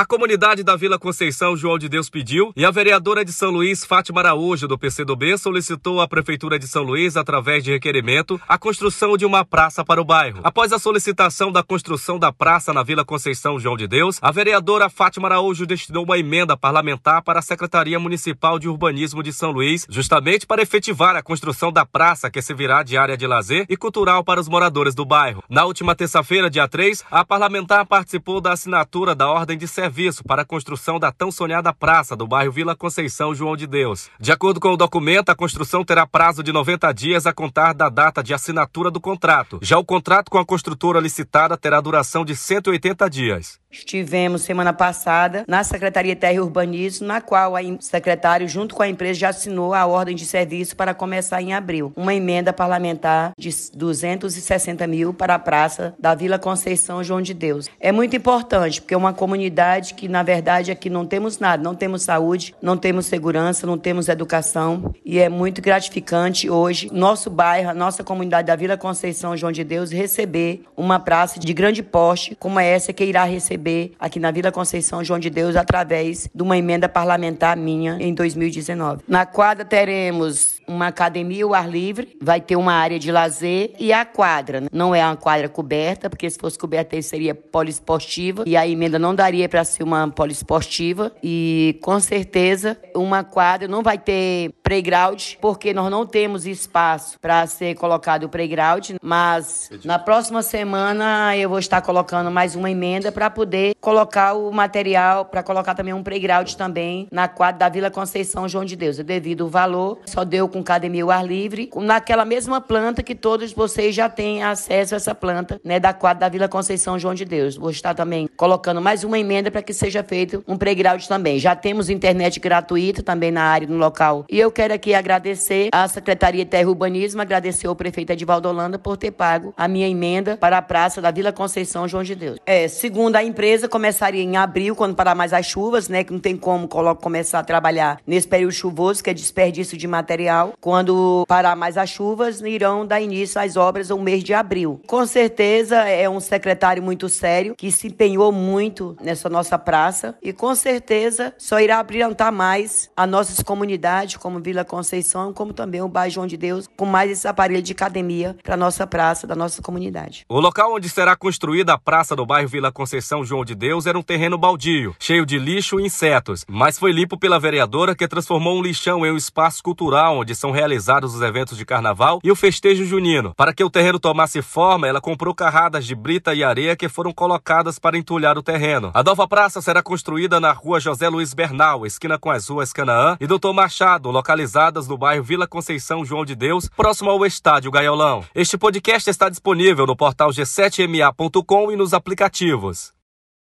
A comunidade da Vila Conceição João de Deus pediu e a vereadora de São Luís, Fátima Araújo, do PCdoB, solicitou à Prefeitura de São Luís, através de requerimento, a construção de uma praça para o bairro. Após a solicitação da construção da praça na Vila Conceição João de Deus, a vereadora Fátima Araújo destinou uma emenda parlamentar para a Secretaria Municipal de Urbanismo de São Luís, justamente para efetivar a construção da praça que servirá de área de lazer e cultural para os moradores do bairro. Na última terça-feira, dia 3, a parlamentar participou da assinatura da ordem de serviço serviço para a construção da tão sonhada praça do bairro Vila Conceição João de Deus. De acordo com o documento, a construção terá prazo de 90 dias a contar da data de assinatura do contrato. Já o contrato com a construtora licitada terá duração de 180 dias. Estivemos semana passada na Secretaria Terra e Urbanismo, na qual o secretário, junto com a empresa, já assinou a ordem de serviço para começar em abril. Uma emenda parlamentar de 260 mil para a praça da Vila Conceição João de Deus. É muito importante, porque é uma comunidade que, na verdade, aqui não temos nada, não temos saúde, não temos segurança, não temos educação. E é muito gratificante hoje, nosso bairro, a nossa comunidade da Vila Conceição João de Deus, receber uma praça de grande porte, como essa que irá receber receber aqui na Vila Conceição João de Deus através de uma emenda parlamentar minha em 2019. Na quadra teremos uma academia ao ar livre, vai ter uma área de lazer e a quadra. Né? Não é uma quadra coberta, porque se fosse coberta seria poliesportiva e a emenda não daria para ser uma poliesportiva e com certeza uma quadra não vai ter playground, porque nós não temos espaço para ser colocado o playground, mas na próxima semana eu vou estar colocando mais uma emenda para poder colocar o material, para colocar também um playground também na quadra da Vila Conceição João de Deus. Devido ao valor, só deu com academia ao ar livre, naquela mesma planta que todos vocês já têm acesso a essa planta, né, da quadra da Vila Conceição João de Deus. Vou estar também colocando mais uma emenda para que seja feito um playground também. Já temos internet gratuita também na área, no local. E eu quero aqui agradecer à Secretaria de Terra e Urbanismo, agradecer ao prefeito Edivaldo Holanda por ter pago a minha emenda para a praça da Vila Conceição João de Deus. É, segundo a empresa, começaria em abril, quando parar mais as chuvas, né? Que não tem como começar a trabalhar nesse período chuvoso, que é desperdício de material. Quando parar mais as chuvas, irão dar início às obras no mês de abril. Com certeza é um secretário muito sério, que se empenhou muito nessa nossa praça e com certeza só irá brilhantar mais a nossas comunidades, como Vila Conceição Conceição, como também o bairro João de Deus, com mais esse aparelho de academia para nossa praça, da nossa comunidade. O local onde será construída a praça do bairro Vila Conceição João de Deus era um terreno baldio, cheio de lixo e insetos, mas foi limpo pela vereadora que transformou um lixão em um espaço cultural onde são realizados os eventos de carnaval e o festejo junino. Para que o terreno tomasse forma, ela comprou carradas de brita e areia que foram colocadas para entulhar o terreno. A nova praça será construída na rua José Luiz Bernal, esquina com as ruas Canaã e Doutor Machado, localizada no bairro Vila Conceição João de Deus, próximo ao estádio Gaiolão. Este podcast está disponível no portal g7ma.com e nos aplicativos.